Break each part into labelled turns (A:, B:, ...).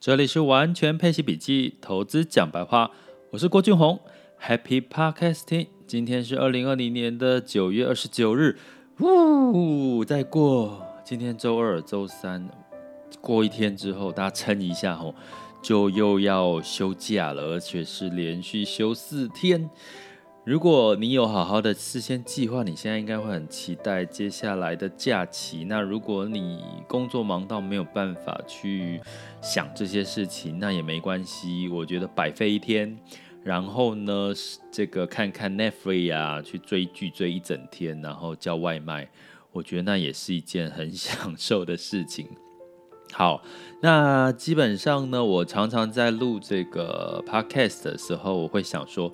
A: 这里是完全配息笔记，投资讲白话，我是郭俊宏，Happy Podcasting。今天是二零二零年的九月二十九日，呜，再过今天周二、周三，过一天之后，大家撑一下吼，就又要休假了，而且是连续休四天。如果你有好好的事先计划，你现在应该会很期待接下来的假期。那如果你工作忙到没有办法去想这些事情，那也没关系。我觉得白费一天，然后呢，这个看看 Netflix 啊，去追剧追一整天，然后叫外卖，我觉得那也是一件很享受的事情。好，那基本上呢，我常常在录这个 podcast 的时候，我会想说，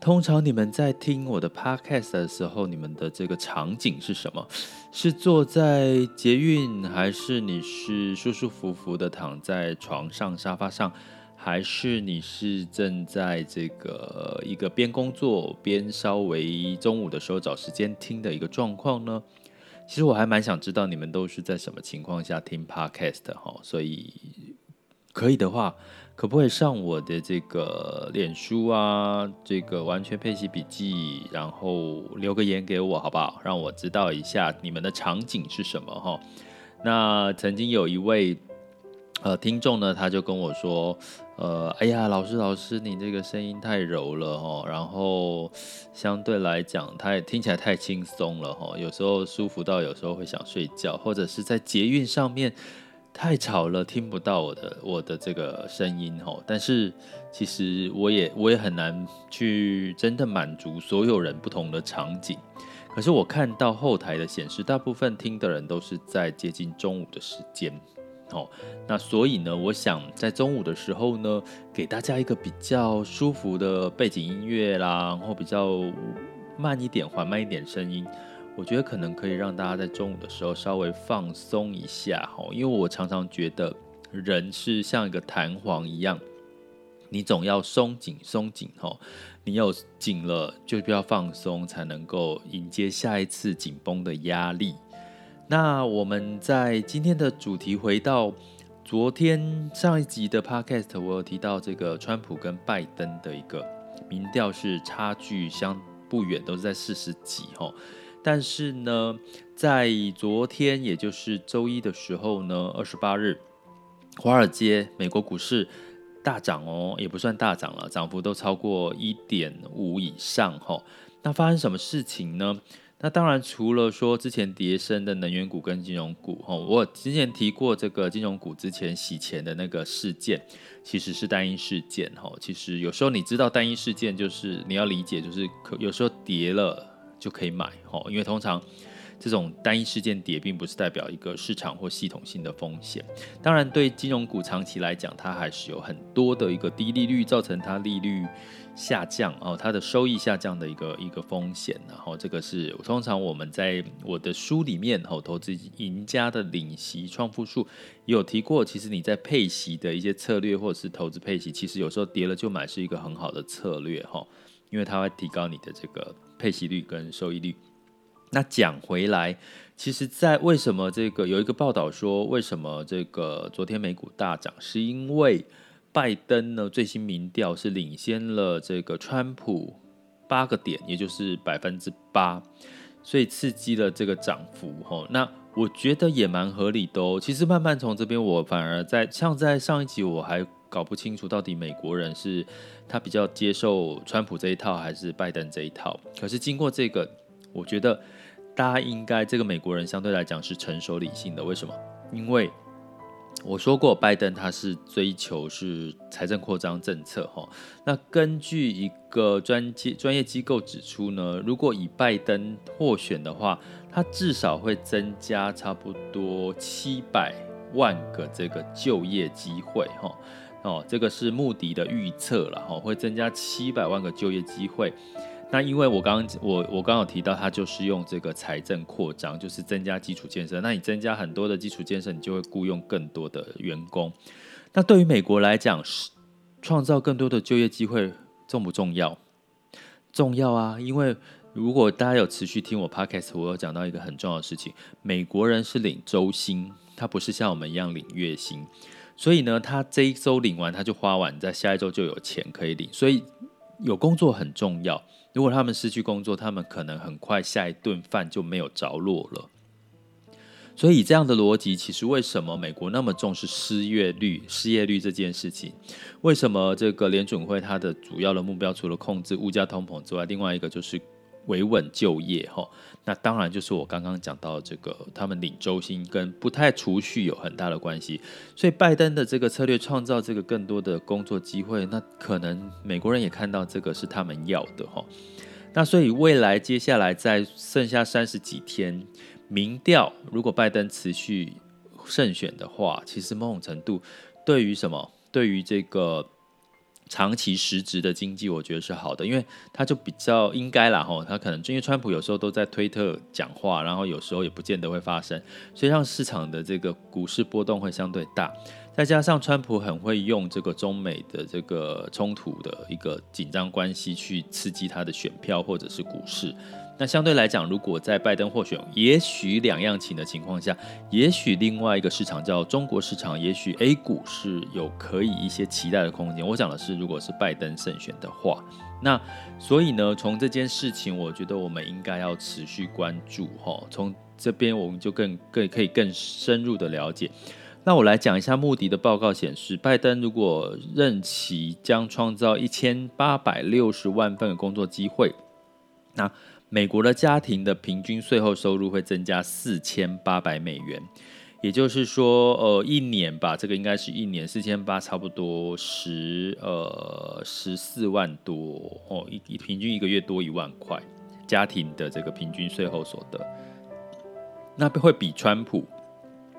A: 通常你们在听我的 podcast 的时候，你们的这个场景是什么？是坐在捷运，还是你是舒舒服服的躺在床上沙发上，还是你是正在这个一个边工作边稍微中午的时候找时间听的一个状况呢？其实我还蛮想知道你们都是在什么情况下听 Podcast 哈，所以可以的话，可不可以上我的这个脸书啊，这个完全配息笔记，然后留个言给我好不好？让我知道一下你们的场景是什么哈。那曾经有一位呃听众呢，他就跟我说。呃，哎呀，老师，老师，你这个声音太柔了哦，然后相对来讲，它也听起来太轻松了哦，有时候舒服到有时候会想睡觉，或者是在捷运上面太吵了，听不到我的我的这个声音哦。但是其实我也我也很难去真的满足所有人不同的场景。可是我看到后台的显示，大部分听的人都是在接近中午的时间。哦，那所以呢，我想在中午的时候呢，给大家一个比较舒服的背景音乐啦，然后比较慢一点、缓慢一点声音，我觉得可能可以让大家在中午的时候稍微放松一下。哈，因为我常常觉得人是像一个弹簧一样，你总要松紧、松紧。哈，你有紧了，就不要放松，才能够迎接下一次紧绷的压力。那我们在今天的主题回到昨天上一集的 podcast，我有提到这个川普跟拜登的一个民调是差距相不远，都是在四十几哈。但是呢，在昨天也就是周一的时候呢，二十八日，华尔街美国股市大涨哦，也不算大涨了，涨幅都超过一点五以上哈。那发生什么事情呢？那当然，除了说之前叠升的能源股跟金融股，哈，我之前提过这个金融股之前洗钱的那个事件，其实是单一事件，哈。其实有时候你知道单一事件，就是你要理解，就是可有时候叠了就可以买，哈，因为通常这种单一事件跌，并不是代表一个市场或系统性的风险。当然，对金融股长期来讲，它还是有很多的一个低利率造成它利率下降哦，它的收益下降的一个一个风险，然后这个是通常我们在我的书里面哦，投资赢家的领息创富术有提过，其实你在配息的一些策略或者是投资配息，其实有时候跌了就买是一个很好的策略哈，因为它会提高你的这个配息率跟收益率。那讲回来，其实，在为什么这个有一个报道说，为什么这个昨天美股大涨，是因为。拜登呢，最新民调是领先了这个川普八个点，也就是百分之八，所以刺激了这个涨幅哈。那我觉得也蛮合理的哦。其实慢慢从这边，我反而在像在上一集我还搞不清楚到底美国人是他比较接受川普这一套还是拜登这一套。可是经过这个，我觉得大家应该这个美国人相对来讲是成熟理性的。为什么？因为我说过，拜登他是追求是财政扩张政策哈。那根据一个专机专业机构指出呢，如果以拜登获选的话，他至少会增加差不多七百万个这个就业机会哈。哦，这个是穆迪的预测了哈，会增加七百万个就业机会。那因为我刚刚我我刚刚有提到，它就是用这个财政扩张，就是增加基础建设。那你增加很多的基础建设，你就会雇佣更多的员工。那对于美国来讲，是创造更多的就业机会重不重要？重要啊！因为如果大家有持续听我 podcast，我有讲到一个很重要的事情：美国人是领周薪，他不是像我们一样领月薪。所以呢，他这一周领完他就花完，在下一周就有钱可以领。所以有工作很重要。如果他们失去工作，他们可能很快下一顿饭就没有着落了。所以，以这样的逻辑，其实为什么美国那么重视失业率、失业率这件事情？为什么这个联准会它的主要的目标，除了控制物价通膨之外，另外一个就是维稳就业？哈，那当然就是我刚刚讲到这个，他们领周薪跟不太储蓄有很大的关系。所以，拜登的这个策略创造这个更多的工作机会，那可能美国人也看到这个是他们要的，哈。那所以未来接下来在剩下三十几天。民调如果拜登持续胜选的话，其实某种程度对于什么？对于这个长期实质的经济，我觉得是好的，因为他就比较应该啦吼，他可能因为川普有时候都在推特讲话，然后有时候也不见得会发生，所以让市场的这个股市波动会相对大。再加上川普很会用这个中美的这个冲突的一个紧张关系去刺激他的选票或者是股市。那相对来讲，如果在拜登获选，也许两样情的情况下，也许另外一个市场叫中国市场，也许 A 股是有可以一些期待的空间。我讲的是，如果是拜登胜选的话，那所以呢，从这件事情，我觉得我们应该要持续关注哈。从这边我们就更更可以更深入的了解。那我来讲一下穆迪的报告显示，拜登如果任期将创造一千八百六十万份的工作机会，那。美国的家庭的平均税后收入会增加四千八百美元，也就是说，呃，一年吧，这个应该是一年四千八，差不多十呃十四万多哦，一平均一个月多一万块，家庭的这个平均税后所得，那会比川普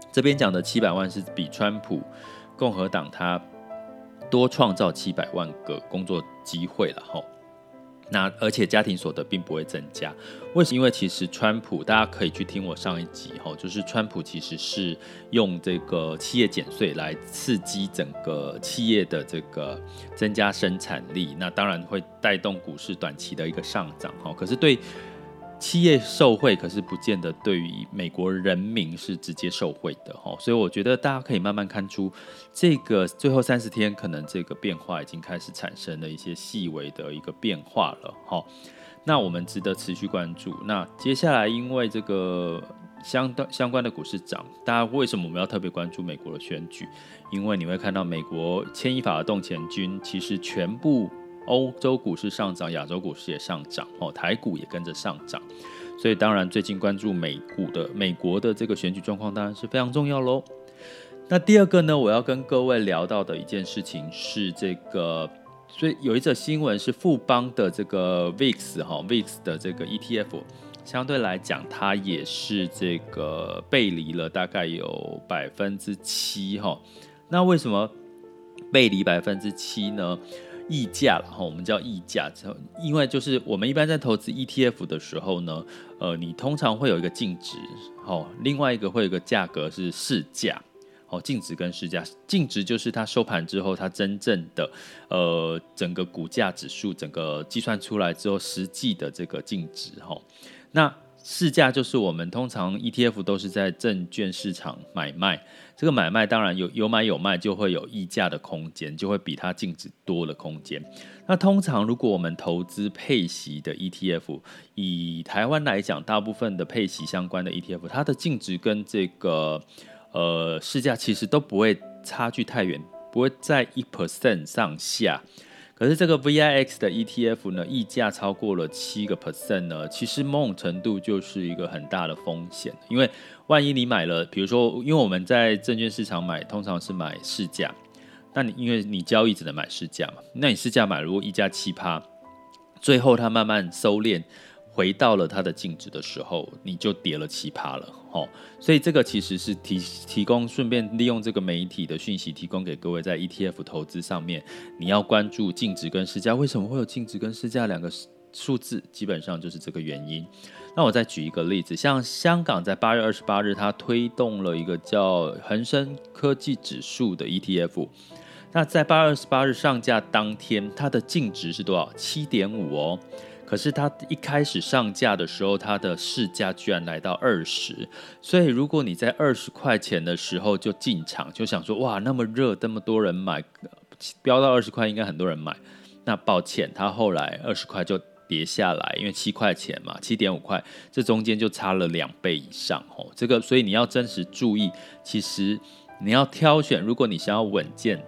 A: 这边讲的七百万是比川普共和党他多创造七百万个工作机会了哈。那而且家庭所得并不会增加，为什么？因为其实川普大家可以去听我上一集哈，就是川普其实是用这个企业减税来刺激整个企业的这个增加生产力，那当然会带动股市短期的一个上涨哈。可是对企业受贿，可是不见得对于美国人民是直接受贿的哈，所以我觉得大家可以慢慢看出，这个最后三十天可能这个变化已经开始产生了一些细微的一个变化了哈。那我们值得持续关注。那接下来因为这个相当相关的股市涨，大家为什么我们要特别关注美国的选举？因为你会看到美国牵一发而动全军，其实全部。欧洲股市上涨，亚洲股市也上涨，哦，台股也跟着上涨，所以当然最近关注美股的美国的这个选举状况当然是非常重要喽。那第二个呢，我要跟各位聊到的一件事情是这个，所以有一则新闻是富邦的这个 VIX 哈 VIX 的这个 ETF，相对来讲它也是这个背离了大概有百分之七哈。那为什么背离百分之七呢？溢价了哈，我们叫溢价，因为就是我们一般在投资 ETF 的时候呢，呃，你通常会有一个净值，好，另外一个会有一个价格是市价，好，净值跟市价，净值就是它收盘之后它真正的呃整个股价指数整个计算出来之后实际的这个净值哈，那。市价就是我们通常 ETF 都是在证券市场买卖，这个买卖当然有有买有卖，就会有溢价的空间，就会比它净值多的空间。那通常如果我们投资配息的 ETF，以台湾来讲，大部分的配息相关的 ETF，它的净值跟这个呃市价其实都不会差距太远，不会在一 percent 上下。可是这个 VIX 的 ETF 呢，溢价超过了七个 percent 呢，其实某种程度就是一个很大的风险，因为万一你买了，比如说，因为我们在证券市场买，通常是买市价，那你因为你交易只能买市价嘛，那你市价买，如果溢价七趴，最后它慢慢收敛。回到了它的净值的时候，你就跌了七趴了，所以这个其实是提提供，顺便利用这个媒体的讯息，提供给各位在 ETF 投资上面，你要关注净值跟市价。为什么会有净值跟市价两个数字？基本上就是这个原因。那我再举一个例子，像香港在八月二十八日，它推动了一个叫恒生科技指数的 ETF。那在八月二十八日上架当天，它的净值是多少？七点五哦。可是它一开始上架的时候，它的市价居然来到二十，所以如果你在二十块钱的时候就进场，就想说哇，那么热，这么多人买，飙到二十块应该很多人买。那抱歉，它后来二十块就跌下来，因为七块钱嘛，七点五块，这中间就差了两倍以上哦。这个，所以你要真实注意，其实你要挑选，如果你想要稳健。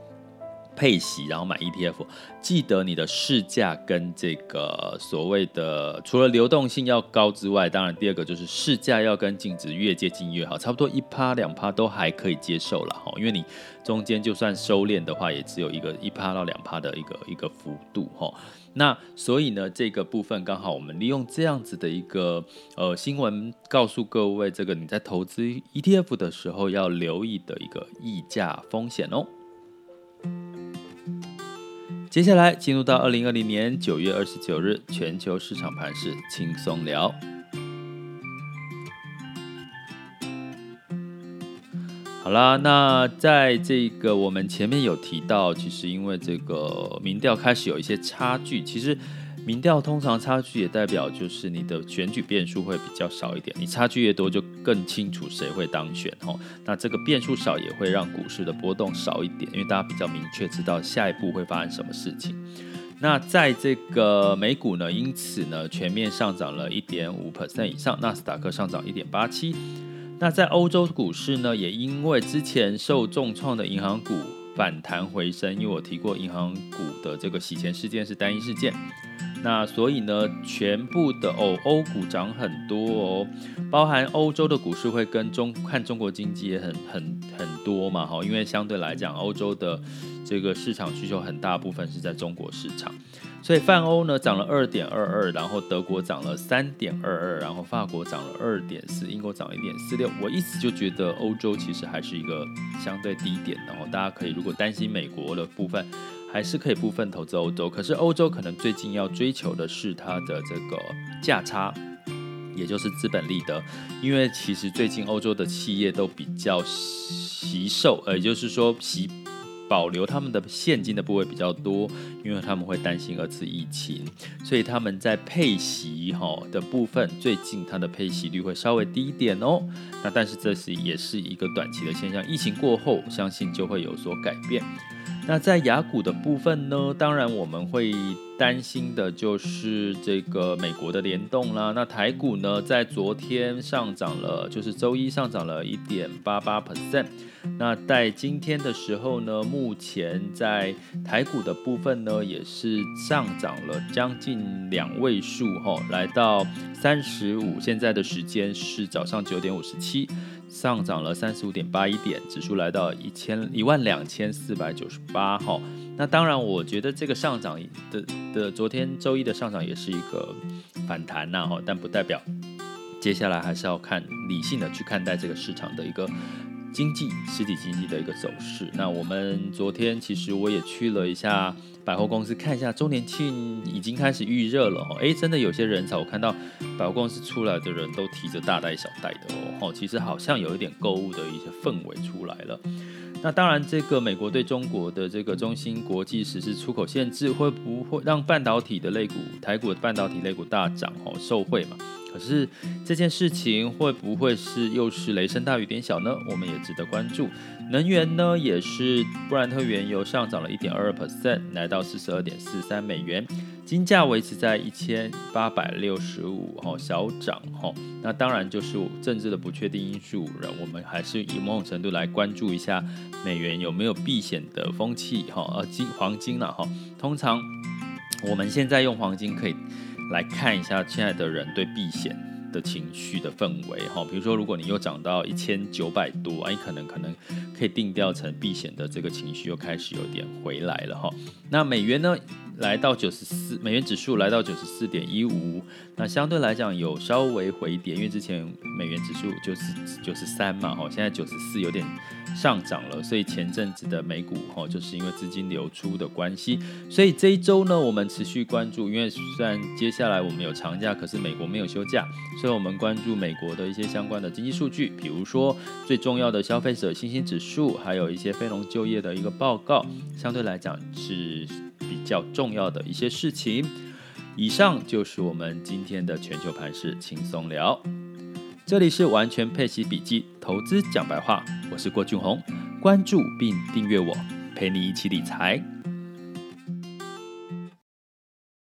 A: 配息，然后买 ETF，记得你的市价跟这个所谓的除了流动性要高之外，当然第二个就是市价要跟净值越接近越好，差不多一趴两趴都还可以接受了哈，因为你中间就算收敛的话，也只有一个一趴到两趴的一个一个幅度哈。那所以呢，这个部分刚好我们利用这样子的一个呃新闻，告诉各位这个你在投资 ETF 的时候要留意的一个溢价风险哦。接下来进入到二零二零年九月二十九日全球市场盘势轻松聊。好啦，那在这个我们前面有提到，其实因为这个民调开始有一些差距，其实。民调通常差距也代表就是你的选举变数会比较少一点，你差距越多就更清楚谁会当选哦。那这个变数少也会让股市的波动少一点，因为大家比较明确知道下一步会发生什么事情。那在这个美股呢，因此呢全面上涨了一点五 percent 以上，纳斯达克上涨一点八七。那在欧洲股市呢，也因为之前受重创的银行股反弹回升，因为我提过银行股的这个洗钱事件是单一事件。那所以呢，全部的欧欧股涨很多哦，包含欧洲的股市会跟中看中国经济也很很很多嘛，哈，因为相对来讲，欧洲的这个市场需求很大部分是在中国市场，所以泛欧呢涨了二点二二，然后德国涨了三点二二，然后法国涨了二点四，英国涨了一点四六。我一直就觉得欧洲其实还是一个相对低点，然后大家可以如果担心美国的部分。还是可以部分投资欧洲，可是欧洲可能最近要追求的是它的这个价差，也就是资本利得，因为其实最近欧洲的企业都比较惜售，呃，也就是说惜保留他们的现金的部位比较多，因为他们会担心二次疫情，所以他们在配息哈的部分，最近它的配息率会稍微低一点哦。那但是这是也是一个短期的现象，疫情过后相信就会有所改变。那在雅股的部分呢，当然我们会担心的就是这个美国的联动啦。那台股呢，在昨天上涨了，就是周一上涨了一点八八 percent。那在今天的时候呢，目前在台股的部分呢，也是上涨了将近两位数哈，来到三十五。现在的时间是早上九点五十七。上涨了三十五点八一点，指数来到一千一万两千四百九十八号。那当然，我觉得这个上涨的的昨天周一的上涨也是一个反弹呐哈，但不代表接下来还是要看理性的去看待这个市场的一个经济实体经济的一个走势。那我们昨天其实我也去了一下。百货公司看一下周年庆已经开始预热了哦，哎，真的有些人潮，我看到百货公司出来的人都提着大袋小袋的哦，其实好像有一点购物的一些氛围出来了。那当然，这个美国对中国的这个中芯国际实施出口限制，会不会让半导体的类股、台股的半导体类股大涨哦，受惠嘛？可是这件事情会不会是又是雷声大雨点小呢？我们也值得关注。能源呢，也是布兰特原油上涨了一点二二 percent，来到四十二点四三美元。金价维持在一千八百六十五，哈，小涨，哈。那当然就是政治的不确定因素，我们还是以某种程度来关注一下美元有没有避险的风气，哈，呃，金黄金了，哈。通常我们现在用黄金可以。来看一下现在的人对避险的情绪的氛围哈，比如说如果你又涨到一千九百多，哎，可能可能可以定调成避险的这个情绪又开始有点回来了哈。那美元呢？来到九十四，美元指数来到九十四点一五，那相对来讲有稍微回跌，因为之前美元指数就是九十三嘛，哈，现在九十四有点上涨了，所以前阵子的美股哈，就是因为资金流出的关系，所以这一周呢，我们持续关注，因为虽然接下来我们有长假，可是美国没有休假，所以我们关注美国的一些相关的经济数据，比如说最重要的消费者信心指数，还有一些非农就业的一个报告，相对来讲是。较重要的一些事情。以上就是我们今天的全球盘市轻松聊。这里是完全配齐笔记，投资讲白话，我是郭俊宏，关注并订阅我，陪你一起理财。